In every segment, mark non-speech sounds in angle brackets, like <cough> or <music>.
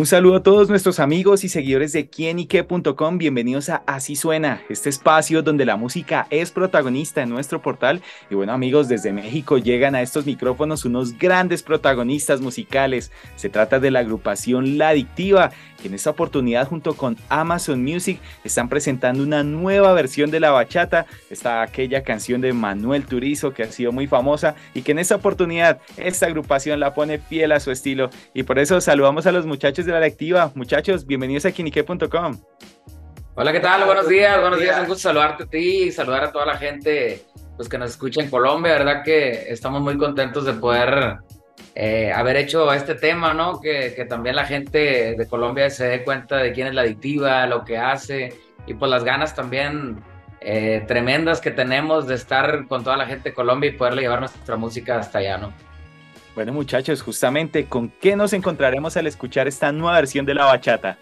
Un saludo a todos nuestros amigos y seguidores de quienique.com. Bienvenidos a Así Suena, este espacio donde la música es protagonista en nuestro portal. Y bueno, amigos, desde México llegan a estos micrófonos unos grandes protagonistas musicales. Se trata de la agrupación La Adictiva, que en esta oportunidad, junto con Amazon Music, están presentando una nueva versión de la bachata. Está aquella canción de Manuel Turizo que ha sido muy famosa y que en esta oportunidad esta agrupación la pone fiel a su estilo. Y por eso saludamos a los muchachos de la lectiva. Muchachos, bienvenidos a Kinique.com. Hola, ¿qué tal? Buenos días, buenos días. Un gusto saludarte a ti y saludar a toda la gente pues, que nos escucha en Colombia. verdad que estamos muy contentos de poder eh, haber hecho este tema, ¿no? Que, que, también la gente de Colombia se dé cuenta de quién es la adictiva, lo que hace y pues las ganas también eh, tremendas que tenemos de estar con toda la gente de Colombia y poderle llevar nuestra música hasta allá, ¿no? Bueno muchachos, justamente, ¿con qué nos encontraremos al escuchar esta nueva versión de la bachata?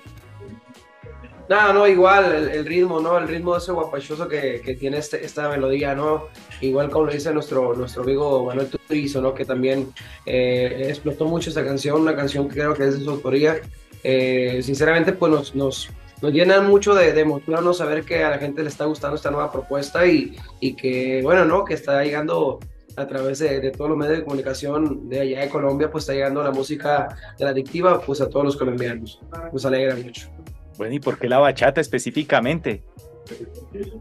Nada, no, igual, el, ritmo, ¿no? El ritmo ese guapachoso que, que tiene este, esta melodía, ¿no? Igual como lo dice nuestro, nuestro amigo Manuel Turizo, ¿no? Que también eh, explotó mucho esta canción, una canción que creo que es de su autoría. Eh, sinceramente, pues nos, nos, nos llena mucho de, de emoción, Saber que a la gente le está gustando esta nueva propuesta y, y que, bueno, ¿no? Que está llegando a través de, todos los medios de comunicación de allá de Colombia, pues está llegando la música de la adictiva, pues a todos los colombianos. Nos alegra mucho. Bueno, ¿y por qué la bachata específicamente?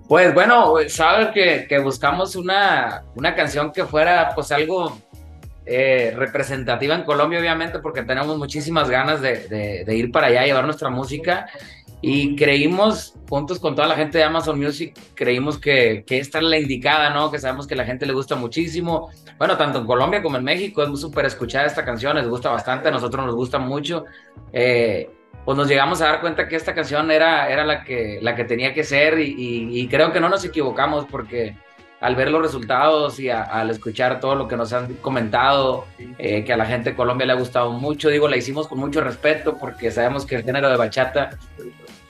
Pues bueno, sabes que, que, buscamos una, una canción que fuera pues algo eh, representativa en Colombia, obviamente, porque tenemos muchísimas ganas de, de, de, ir para allá, llevar nuestra música y creímos, juntos con toda la gente de Amazon Music, creímos que, que esta es la indicada, ¿no? Que sabemos que la gente le gusta muchísimo. Bueno, tanto en Colombia como en México es súper escuchada esta canción, les gusta bastante, a nosotros nos gusta mucho. Eh, pues nos llegamos a dar cuenta que esta canción era, era la, que, la que tenía que ser y, y, creo que no nos equivocamos porque al ver los resultados y al escuchar todo lo que nos han comentado, eh, que a la gente de Colombia le ha gustado mucho, digo, la hicimos con mucho respeto porque sabemos que el género de bachata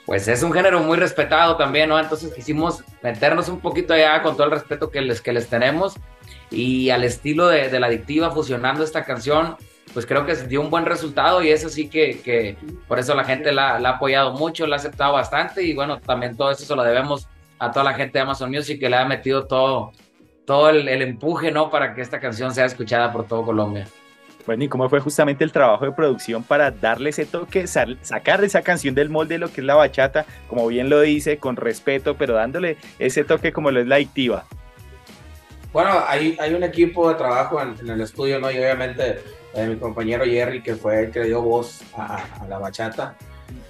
pues es un género muy respetado también, ¿no? Entonces quisimos meternos un poquito allá con todo el respeto que les, que les tenemos. Y al estilo de, la adictiva fusionando esta canción, pues creo que dio un buen resultado. Y eso sí que, que por eso la gente la, la, ha apoyado mucho, la ha aceptado bastante. Y bueno, también todo eso se lo debemos a toda la gente de Amazon Music que le ha metido todo, todo el, el empuje, ¿no? Para que esta canción sea escuchada por todo Colombia. Bueno, ¿y cómo fue justamente el trabajo de producción para darle ese toque, sacar esa canción del molde de lo que es la bachata, como bien lo dice, con respeto, pero dándole ese toque como lo es la adictiva? Bueno, hay, hay un equipo de trabajo en, el estudio, ¿no? Y obviamente eh, mi compañero Jerry, que fue el que dio voz a, la bachata.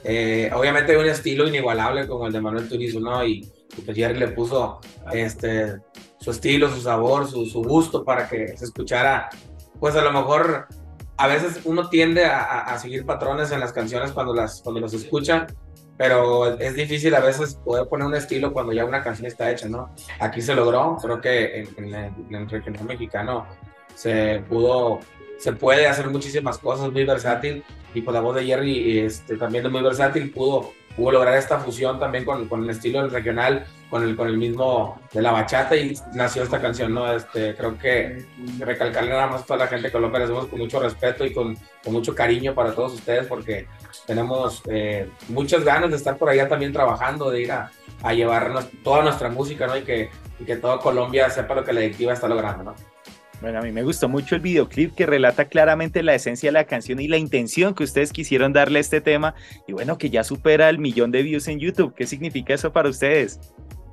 Eh, obviamente hay un estilo inigualable como el de Manuel Turizo, ¿no? Y, pues Jerry le puso este, su estilo, su sabor, su, su gusto para que se escuchara pues a lo mejor a veces uno tiende a, a, seguir patrones en las canciones cuando las, cuando las escucha, pero es difícil a veces poder poner un estilo cuando ya una canción está hecha, ¿no? Aquí se logró, creo que en, en, el regional mexicano se pudo, se puede hacer muchísimas cosas, muy versátil, y por la voz de Jerry este, también es muy versátil, pudo pudo lograr esta fusión también con, con el estilo del regional, con el, con el mismo de la bachata y nació esta canción, ¿no? Este, creo que recalcarle nada más a toda la gente de Colombia, hacemos con mucho respeto y con, con mucho cariño para todos ustedes porque tenemos eh, muchas ganas de estar por allá también trabajando, de ir a, a llevarnos toda nuestra música, ¿no? Y que, y que toda Colombia sepa lo que la directiva está logrando, ¿no? Bueno, a mí me gustó mucho el videoclip que relata claramente la esencia de la canción y la intención que ustedes quisieron darle a este tema. Y bueno, que ya supera el millón de views en YouTube. ¿Qué significa eso para ustedes?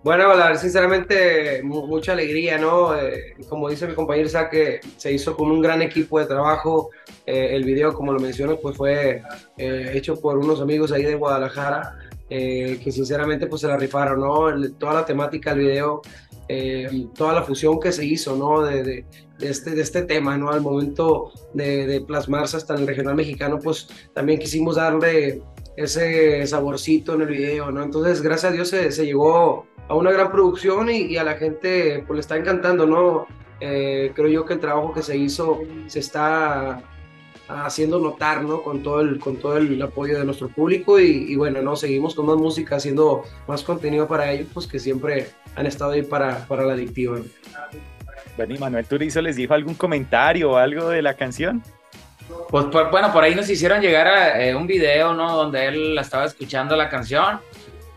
Bueno, la verdad, sinceramente, mucha alegría, ¿no? Eh, como dice mi compañero que se hizo con un gran equipo de trabajo. Eh, el video, como lo menciono, pues fue eh, hecho por unos amigos ahí de Guadalajara, que sinceramente pues se la rifaron, ¿no? toda la temática del video eh, toda la fusión que se hizo, ¿no? De, de, este, de este tema, ¿no? Al momento de, de, plasmarse hasta en el regional mexicano, pues también quisimos darle ese saborcito en el video, ¿no? Entonces, gracias a Dios se, se llegó a una gran producción y, y, a la gente pues le está encantando, ¿no? Eh, creo yo que el trabajo que se hizo se está haciendo notar, ¿no? Con todo el, con todo el apoyo de nuestro público y, y, bueno, ¿no? Seguimos con más música, haciendo más contenido para ellos, pues que siempre han estado ahí para, para la adictiva. Bueno, y Manuel Turizo les dijo algún comentario o algo de la canción. Pues bueno, por ahí nos hicieron llegar a eh, un video, ¿no? Donde él estaba escuchando la canción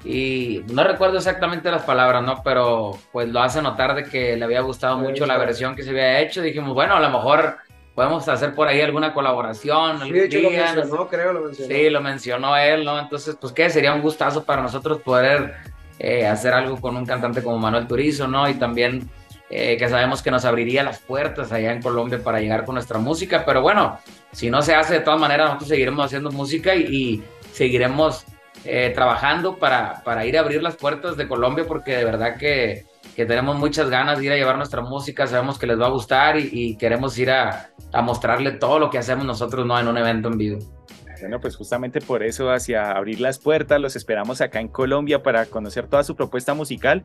y no recuerdo exactamente las palabras, ¿no? Pero pues lo hace notar de que le había gustado mucho la versión que se había hecho. Dijimos, bueno, a lo mejor podemos hacer por ahí alguna colaboración. Sí, de hecho lo mencionó, creo, lo mencionó. Sí, lo mencionó él, ¿no? Entonces, pues qué, sería un gustazo para nosotros poder eh, hacer algo con un cantante como Manuel Turizo, ¿no? Y también eh, que sabemos que nos abriría las puertas allá en Colombia para llegar con nuestra música, pero bueno, si no se hace de todas maneras, nosotros seguiremos haciendo música y, seguiremos eh, trabajando para, para ir a abrir las puertas de Colombia porque de verdad que, que, tenemos muchas ganas de ir a llevar nuestra música, sabemos que les va a gustar y, y queremos ir a, a mostrarle todo lo que hacemos nosotros ¿no? en un evento en vivo. Bueno, pues justamente por eso, hacia abrir las puertas, los esperamos acá en Colombia para conocer toda su propuesta musical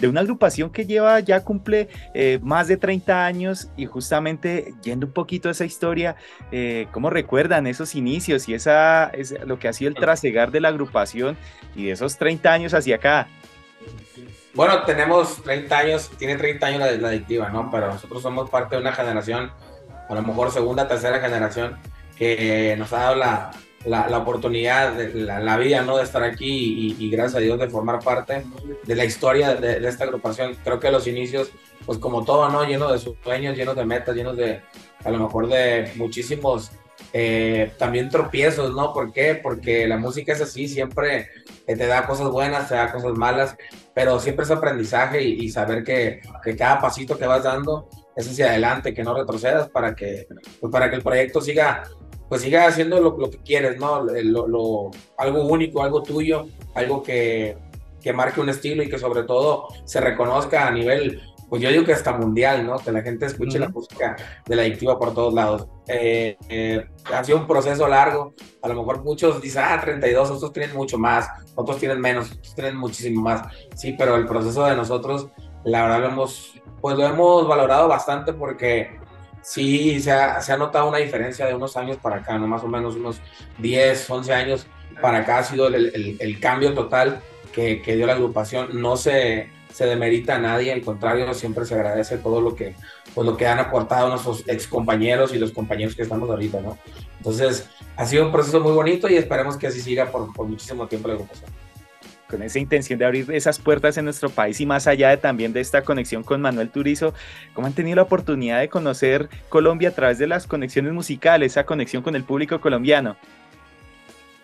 de una agrupación que lleva, ya cumple eh, más de 30 años y justamente yendo un poquito a esa historia, eh, ¿cómo recuerdan esos inicios y esa, es lo que ha sido el trasegar de la agrupación y de esos 30 años hacia acá? Bueno, tenemos 30 años, tiene 30 años la, la adictiva, ¿no? Pero nosotros somos parte de una generación, a lo mejor segunda, tercera generación que nos ha dado la, la, oportunidad, de, la, vida, ¿no? De estar aquí y, gracias a Dios de formar parte de la historia de, esta agrupación. Creo que los inicios, pues como todo, ¿no? Lleno de sueños, llenos de metas, llenos de, a lo mejor de muchísimos eh, también tropiezos, ¿no? ¿Por qué? Porque la música es así, siempre te da cosas buenas, te da cosas malas, pero siempre es aprendizaje y, saber que, que, cada pasito que vas dando es hacia adelante, que no retrocedas para que, pues para que el proyecto siga pues siga haciendo lo, que quieres, ¿no? Algo único, algo tuyo, algo que, que, marque un estilo y que sobre todo se reconozca a nivel, pues yo digo que hasta mundial, ¿no? Que la gente escuche la música de la adictiva por todos lados. Eh, eh, ha sido un proceso largo, a lo mejor muchos dicen, ah, 32, otros tienen mucho más, otros tienen menos, otros tienen muchísimo más. Sí, pero el proceso de nosotros, la verdad, lo hemos, pues lo hemos valorado bastante porque sí se ha, se ha, notado una diferencia de unos años para acá, ¿no? Más o menos unos 10, 11 años para acá ha sido el, el, el cambio total que, que, dio la agrupación. No se, se demerita a nadie, al contrario, siempre se agradece todo lo que, pues, lo que han aportado nuestros ex compañeros y los compañeros que estamos ahorita, ¿no? Entonces, ha sido un proceso muy bonito y esperemos que así siga por, por muchísimo tiempo la agrupación con esa intención de abrir esas puertas en nuestro país y más allá de también de esta conexión con Manuel Turizo, ¿cómo han tenido la oportunidad de conocer Colombia a través de las conexiones musicales, esa conexión con el público colombiano?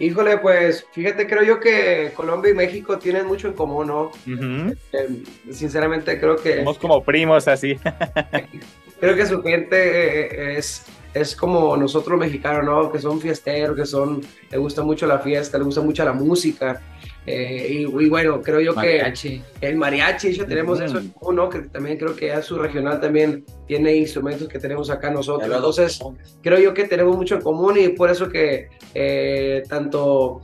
Híjole, pues fíjate, creo yo que Colombia y México tienen mucho en común, ¿no? Eh, sinceramente creo que... Somos como primos así. <laughs> creo que su gente eh, es, es como nosotros mexicanos, ¿no? Que son fiesteros, que son, le gusta mucho la fiesta, le gusta mucho la música. Eh, y, bueno, creo yo que el mariachi, ya tenemos eso uno que también creo que a su regional también tiene instrumentos que tenemos acá nosotros. Entonces, creo yo que tenemos mucho en común y por eso que eh, tanto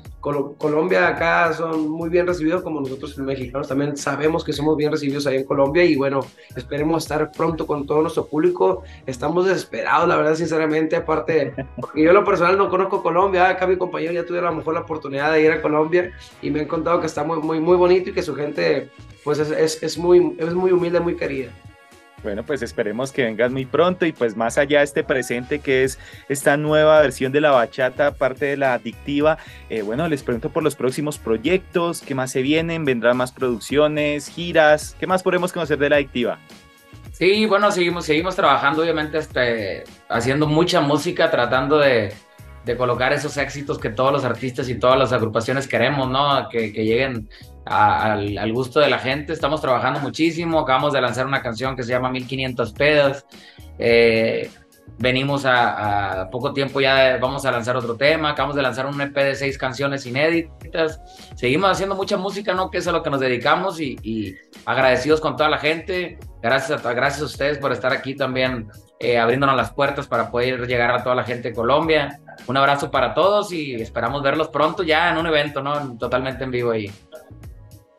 Colombia acá son muy bien recibidos como nosotros los mexicanos también sabemos que somos bien recibidos ahí en Colombia y bueno, esperemos estar pronto con todo nuestro público. Estamos desesperados, la verdad, sinceramente, aparte, porque yo lo personal no conozco Colombia, acá mi compañero ya tuvo a lo mejor la oportunidad de ir a Colombia y me han contado que está muy, muy, muy bonito y que su gente pues es, es, es muy, es muy humilde, muy querida. Bueno, pues esperemos que vengas muy pronto y pues más allá de este presente que es esta nueva versión de la bachata, parte de la adictiva, eh, bueno, les pregunto por los próximos proyectos, qué más se vienen, vendrán más producciones, giras, qué más podemos conocer de la adictiva. Sí, bueno, seguimos, seguimos trabajando, obviamente, este, haciendo mucha música, tratando de, colocar esos éxitos que todos los artistas y todas las agrupaciones queremos, ¿no? Que lleguen al, gusto de la gente. Estamos trabajando muchísimo. Acabamos de lanzar una canción que se llama 1500 pedas. Eh, venimos a, poco tiempo ya vamos a lanzar otro tema. Acabamos de lanzar un EP de seis canciones inéditas. Seguimos haciendo mucha música, ¿no? Que es a lo que nos dedicamos y, y agradecidos con toda la gente. Gracias a, gracias a ustedes por estar aquí también eh, abriéndonos las puertas para poder llegar a toda la gente de Colombia. Un abrazo para todos y esperamos verlos pronto ya en un evento, ¿no? Totalmente en vivo ahí.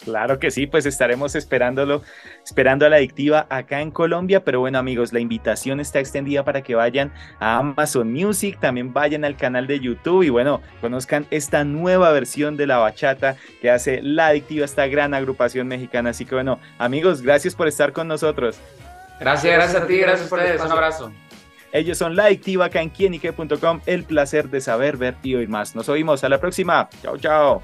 Claro que sí, pues estaremos esperándolo, esperando a la adictiva acá en Colombia. Pero bueno, amigos, la invitación está extendida para que vayan a Amazon Music, también vayan al canal de YouTube y bueno, conozcan esta nueva versión de la bachata que hace la adictiva, esta gran agrupación mexicana. Así que bueno, amigos, gracias por estar con nosotros. Gracias, gracias a ti, gracias a ustedes. Un abrazo. Ellos son la adictiva acá en quienique.com. El placer de saber, ver y oír más. Nos oímos a la próxima. Chao, chao.